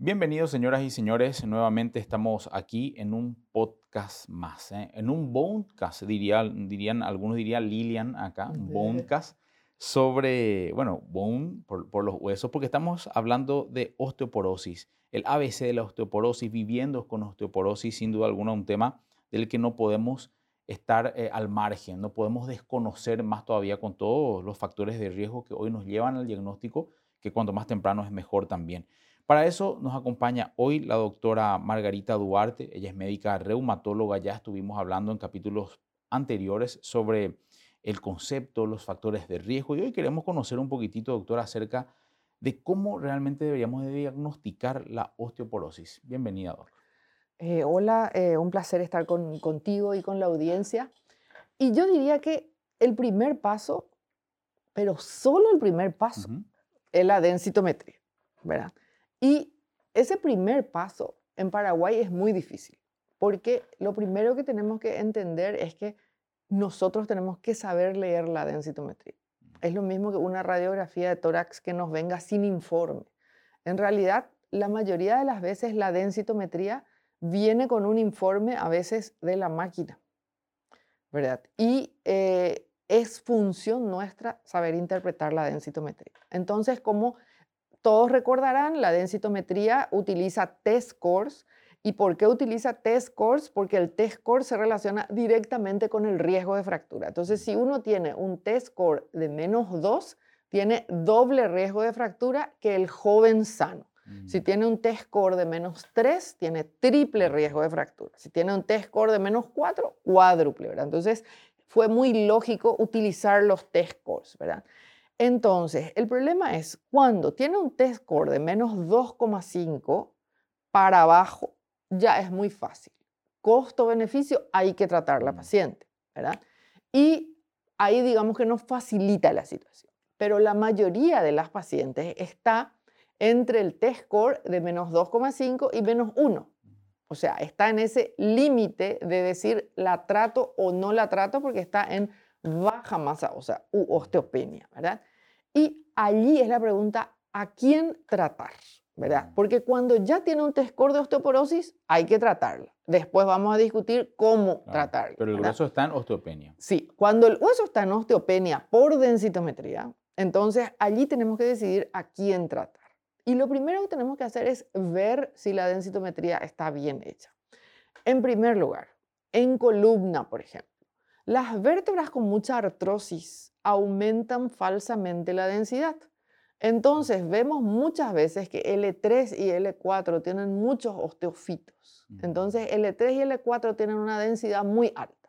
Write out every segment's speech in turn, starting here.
Bienvenidos, señoras y señores. Nuevamente estamos aquí en un podcast más, ¿eh? en un bonecast, dirían, algunos dirían Lilian acá, un bonecast sobre, bueno, bone por, por, los huesos, porque estamos hablando de osteoporosis, el ABC de la osteoporosis, viviendo con osteoporosis, sin duda alguna un tema del que no podemos estar eh, al margen, no podemos desconocer más todavía con todos los factores de riesgo que hoy nos llevan al diagnóstico, que cuanto más temprano es mejor también. Para eso nos acompaña hoy la doctora Margarita Duarte. Ella es médica reumatóloga. Ya estuvimos hablando en capítulos anteriores sobre el concepto, los factores de riesgo. Y hoy queremos conocer un poquitito, doctora, acerca de cómo realmente deberíamos diagnosticar la osteoporosis. Bienvenida, doctora. Eh, hola, eh, un placer estar contigo y con la audiencia. Y yo diría que el primer paso, pero solo el primer paso, es la densitometría, ¿verdad? Y ese primer paso en Paraguay es muy difícil, porque lo primero que tenemos que entender es que nosotros tenemos que saber leer la densitometría. Es lo mismo que una radiografía de tórax que nos venga sin informe. En realidad, la mayoría de las veces la densitometría viene con un informe a veces de la máquina, ¿verdad? Y eh, es función nuestra saber interpretar la densitometría. Entonces, como todos recordarán, la densitometría utiliza test scores. ¿Y por qué utiliza test scores? Porque el test score se relaciona directamente con el riesgo de fractura. Entonces, si uno tiene un test score de menos 2, tiene doble riesgo de fractura que el joven sano. Si mm. tiene un test score de menos 3, tiene triple riesgo de fractura. Si tiene un test score de menos 4, cuádruple, ¿verdad? Entonces, fue muy lógico utilizar los test scores, ¿verdad? Entonces, el problema es cuando tiene un test score de menos 2,5 para abajo, ya es muy fácil. Costo-beneficio, hay que tratar a la paciente, ¿verdad? Y ahí digamos que nos facilita la situación. Pero la mayoría de las pacientes está entre el test score de menos 2,5 y menos 1. O sea, está en ese límite de decir la trato o no la trato porque está en baja masa o sea, u osteopenia, ¿verdad? Y allí es la pregunta, ¿a quién tratar? ¿verdad? Porque cuando ya tiene un test de osteoporosis, hay que tratarla. Después vamos a discutir cómo tratarla. Pero el hueso está en osteopenia. Sí, cuando el hueso está en osteopenia por densitometría, entonces allí tenemos que decidir a quién tratar. Y lo primero que tenemos que hacer es ver si la densitometría está bien hecha. En primer lugar, en columna, por ejemplo, las vértebras con mucha artrosis aumentan falsamente la densidad. Entonces vemos muchas veces que L3 y L4 tienen muchos osteofitos. Entonces L3 y L4 tienen una densidad muy alta.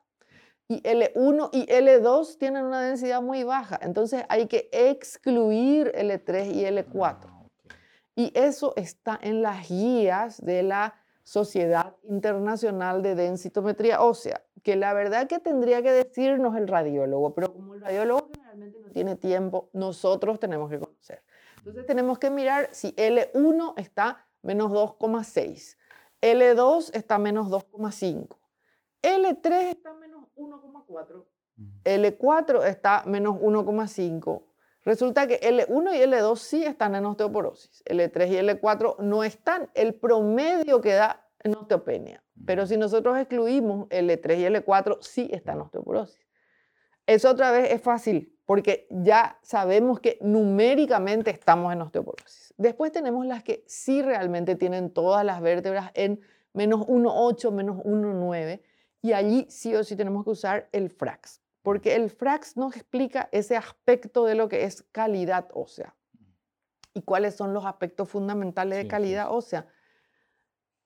Y L1 y L2 tienen una densidad muy baja. Entonces hay que excluir L3 y L4. Ah, y eso está en las guías de la Sociedad Internacional de Densitometría Ósea, que la verdad que tendría que decirnos el radiólogo, pero como el radiólogo generalmente no tiene tiempo, nosotros tenemos que conocer. Entonces tenemos que mirar si L1 está menos 2,6, L2 está menos 2,5, L3 está menos 1,4, L4 está menos 1,5. Resulta que L1 y L2 sí están en osteoporosis, L3 y L4 no están. El promedio que da en osteopenia. Pero si nosotros excluimos L3 y L4, sí está en osteoporosis. Eso otra vez es fácil, porque ya sabemos que numéricamente estamos en osteoporosis. Después tenemos las que sí realmente tienen todas las vértebras en menos 1,8, menos 1,9, y allí sí o sí tenemos que usar el FRAX porque el FRAX nos explica ese aspecto de lo que es calidad ósea. ¿Y cuáles son los aspectos fundamentales de calidad ósea?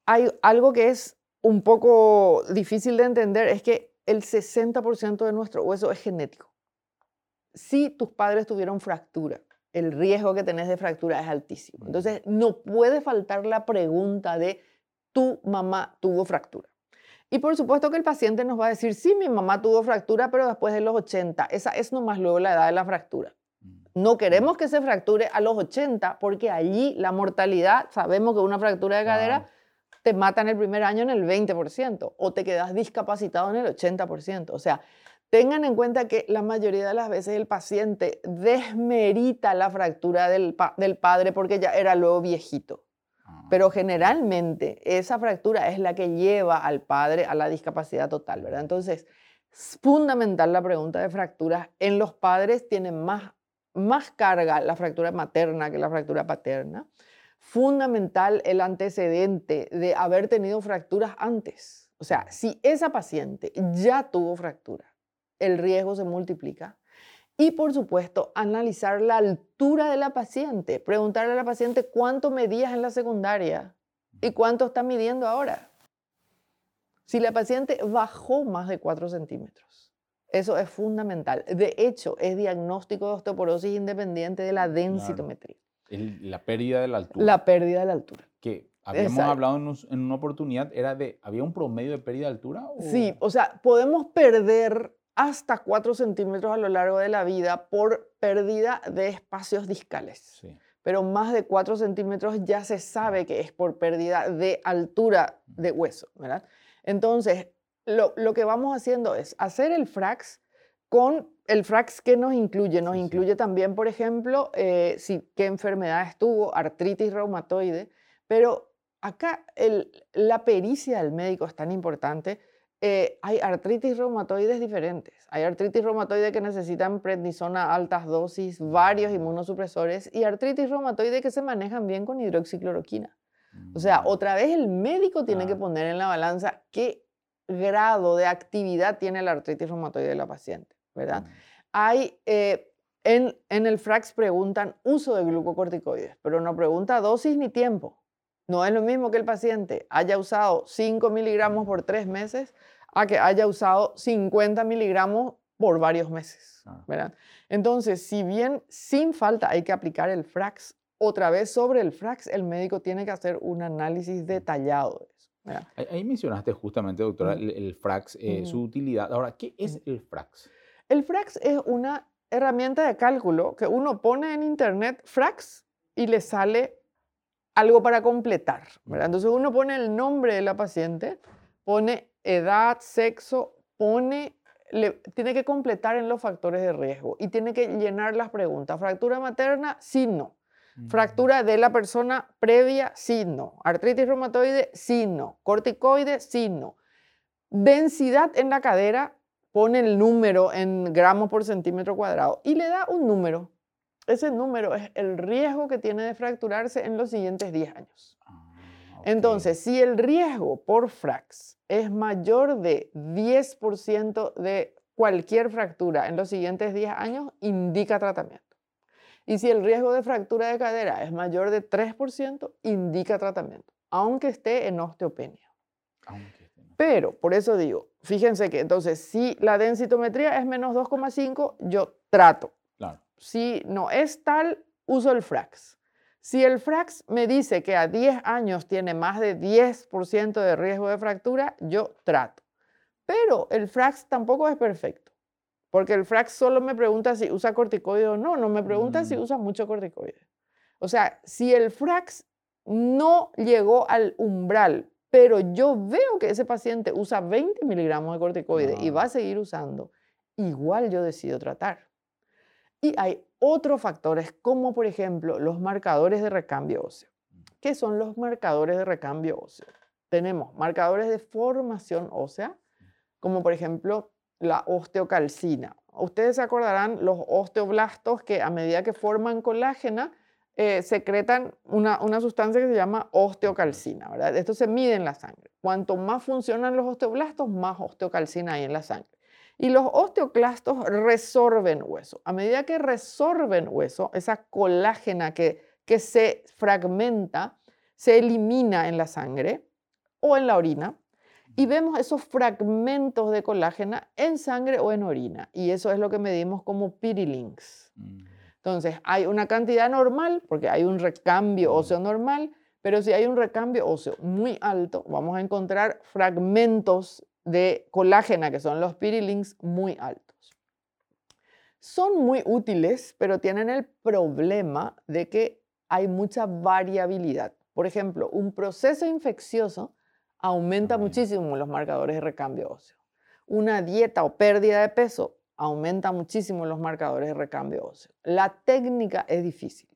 Hay algo que es un poco difícil de entender, es que el 60% de nuestro hueso es genético. Si tus padres tuvieron fractura, el riesgo que tenés de fractura es altísimo. Entonces, no puede faltar la pregunta de, ¿tu mamá tuvo fractura? Y por supuesto que el paciente nos va a decir, sí, mi mamá tuvo fractura, pero después de los 80. Esa es nomás luego la edad de la fractura. Mm. No queremos que se fracture a los 80 porque allí la mortalidad, sabemos que una fractura de cadera te mata en el primer año en el 20% o te quedas discapacitado en el 80%. O sea, tengan en cuenta que la mayoría de las veces el paciente desmerita la fractura del, del padre porque ya era luego viejito. Pero Ah, generalmente esa fractura es la que lleva al padre a la discapacidad total, ¿verdad? Entonces, es fundamental la pregunta de fracturas. En los padres tiene más, más carga la fractura materna que la fractura paterna. Fundamental el antecedente de haber tenido fracturas antes. O sea, si esa paciente ya tuvo fractura, el riesgo se multiplica. Y por supuesto, analizar la altura de la paciente. Preguntarle a la paciente cuánto medías en la secundaria y cuánto está midiendo ahora. Si la paciente bajó más de 4 centímetros. Eso es fundamental. De hecho, es diagnóstico de osteoporosis independiente de la densitometría. el- la pérdida de la altura. La pérdida de la altura. que habíamos Exacto. hablado en, un- en una oportunidad, era de, ¿había un promedio de pérdida de altura? o- Sí, o sea, podemos perder hasta 4 centímetros a lo largo de la vida por pérdida de espacios discales. Sí. Pero más de 4 centímetros ya se sabe que es por pérdida de altura de hueso, ¿verdad? Entonces, lo, lo que vamos haciendo es hacer el frax con el frax que nos incluye. Nos Sí, sí. incluye también, por ejemplo, eh, si, qué enfermedades tuvo, artritis reumatoide, pero acá el- la pericia del médico es tan importante. Eh, hay artritis reumatoides diferentes. Hay artritis reumatoide que necesitan prednisona altas dosis, varios inmunosupresores, y artritis reumatoide que se manejan bien con hidroxicloroquina. O sea, Mm, otra vez el médico tiene que Claro. poner en la balanza qué grado de actividad tiene la artritis reumatoide de la paciente, ¿verdad? mm, Hay, eh, en, en el FRAX preguntan uso de glucocorticoides, pero no pregunta dosis ni tiempo. No es lo mismo que el paciente haya usado 5 miligramos por tres meses a que haya usado 50 miligramos por varios meses, Claro. ¿verdad? Entonces, si bien sin falta hay que aplicar el FRAX, otra vez sobre el FRAX el médico tiene que hacer un análisis detallado de eso, ¿verdad? Ahí, mencionaste justamente, doctora, el, el FRAX, eh, su utilidad. Ahora, ¿qué es el FRAX? El FRAX es una herramienta de cálculo que uno pone en internet FRAX y le sale algo para completar. ¿verdad? Entonces uno pone el nombre de la paciente, pone edad, sexo, pone, le- tiene que completar en los factores de riesgo y tiene que llenar las preguntas. Fractura materna, sí, no. Mm, Fractura de la persona previa, sí, no. Artritis reumatoide, sí, no. Corticoide, sí, no. Densidad en la cadera, pone el número en gramos por centímetro cuadrado y le da un número. Ese número es el riesgo que tiene de fracturarse en los siguientes 10 años. Entonces, si el riesgo por frax es mayor de 10% de cualquier fractura en los siguientes 10 años, indica tratamiento. Y si el riesgo de fractura de cadera es mayor de 3%, indica tratamiento, aunque esté en osteopenia. Pero, por eso digo, fíjense que entonces, si la densitometría es menos 2,5, yo trato. Claro. Si no es tal, uso el FRAX. Si el FRAX me dice que a 10 años tiene más de 10% de riesgo de fractura, yo trato. Pero el FRAX tampoco es perfecto, porque el FRAX solo me pregunta si usa corticoide o no, no me pregunta si Mm. usa mucho corticoide. O sea, si el FRAX no llegó al umbral, pero yo veo que ese paciente usa 20 miligramos de corticoide y va Ah. a seguir usando, igual yo decido tratar. Y hay otros factores, como por ejemplo los marcadores de recambio óseo. ¿Qué son los marcadores de recambio óseo? Tenemos marcadores de formación ósea, como por ejemplo la osteocalcina. Ustedes se acordarán los osteoblastos que a medida que forman colágena, eh, secretan una, una sustancia que se llama osteocalcina, ¿verdad? Esto se mide en la sangre. Cuanto más funcionan los osteoblastos, más osteocalcina hay en la sangre. Y los osteoclastos resorben hueso. A medida que resorben hueso, esa colágena que, que se fragmenta, se elimina en la sangre o en la orina. Y vemos esos fragmentos de colágena en sangre o en orina. Y eso es lo que medimos como pirilinks. Mm, Entonces, hay una cantidad normal, porque hay un recambio Mm. óseo normal, pero si hay un recambio óseo muy alto, vamos a encontrar fragmentos de colágena, que son los pirilinks, muy altos. Son muy útiles, pero tienen el problema de que hay mucha variabilidad. Por ejemplo, un proceso infeccioso aumenta muchísimo los marcadores de recambio óseo. Una dieta o pérdida de peso aumenta muchísimo los marcadores de recambio óseo. La técnica es difícil.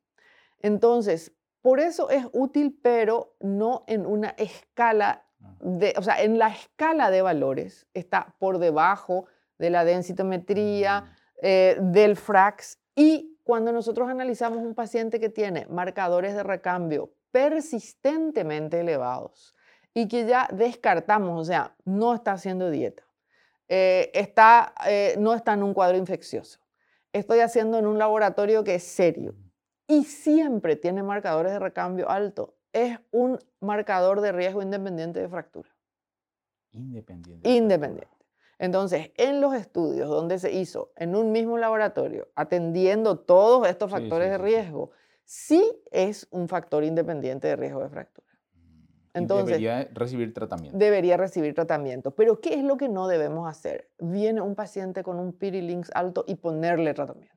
Entonces, Por eso es útil, pero no en una escala. De, o sea, en la escala de valores está por debajo de la densitometría, eh, del FRAX y cuando nosotros analizamos un paciente que tiene marcadores de recambio persistentemente elevados y que ya descartamos, o sea, no está haciendo dieta, eh, está, eh, no está en un cuadro infeccioso, estoy haciendo en un laboratorio que es serio y siempre tiene marcadores de recambio alto, es un marcador de riesgo independiente de fractura. Independiente. Independiente. Entonces, en los estudios donde se hizo en un mismo laboratorio, atendiendo todos estos factores sí, de sí, riesgo, sí es un factor independiente de riesgo de fractura. Mm, y Entonces- debería recibir tratamiento. Debería recibir tratamiento. Pero, ¿qué es lo que no debemos hacer? Viene un paciente con un pirilinx alto y ponerle tratamiento.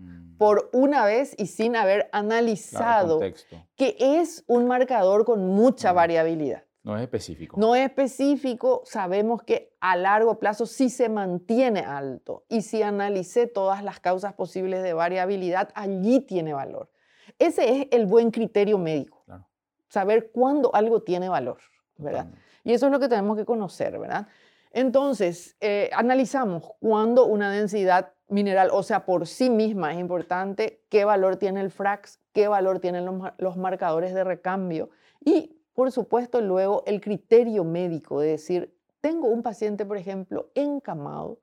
Mm, Por una vez y sin haber claro, analizado contexto. que es un marcador con mucha variabilidad. No es específico. No es específico, sabemos que a largo plazo sí se mantiene alto y si analicé todas las causas posibles de variabilidad, allí tiene valor. Ese es el buen criterio médico, Claro, saber cuándo algo tiene valor, ¿verdad? totalmente. Y eso es lo que tenemos que conocer, ¿verdad? Entonces, eh, analizamos cuándo una densidad mineral, o sea, por sí misma es importante, qué valor tiene el FRAX, qué valor tienen los, los marcadores de recambio y, por supuesto, luego el criterio médico de decir, tengo un paciente, por ejemplo, encamado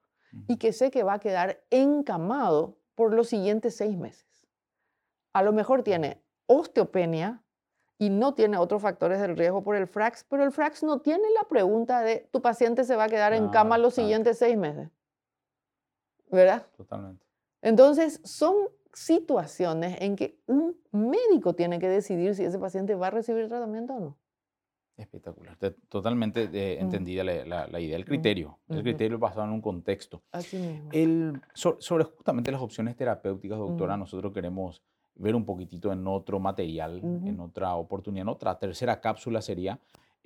y que sé que va a quedar encamado por los siguientes seis meses. A lo mejor tiene osteopenia y no tiene otros factores del riesgo por el FRAX, pero el FRAX no tiene la pregunta de tu paciente se va a quedar en cama los claro. siguientes seis meses. ¿Verdad? Totalmente. Entonces, son situaciones en que un médico tiene que decidir si ese paciente va a recibir tratamiento o no. Espectacular. Te- Totalmente eh, Mm. entendida la, la- la idea, el Mm. criterio. El Ujú. criterio basado en un contexto. Así mismo. El, so- sobre justamente las opciones terapéuticas, doctora, Ujú. nosotros queremos ver un poquito en otro material, en otra oportunidad, en otra tercera cápsula sería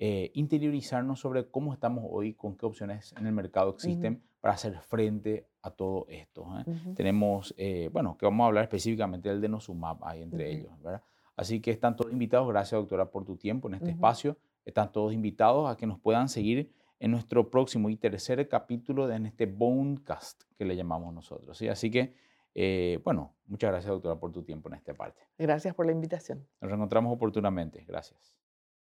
eh, interiorizarnos sobre cómo estamos hoy, con qué opciones en el mercado existen para hacer frente a todo esto. ¿eh? Ujú. Tenemos, eh, bueno, que vamos a hablar específicamente del denosumab ahí entre Ujú. ellos, ¿verdad? Así que están todos invitados, gracias doctora por tu tiempo en este espacio, están todos invitados a que nos puedan seguir en nuestro próximo y tercer capítulo de en este Bonecast que le llamamos nosotros, ¿sí? Así que, eh, bueno, muchas gracias doctora por tu tiempo en esta parte. Gracias por la invitación. Nos reencontramos oportunamente, gracias.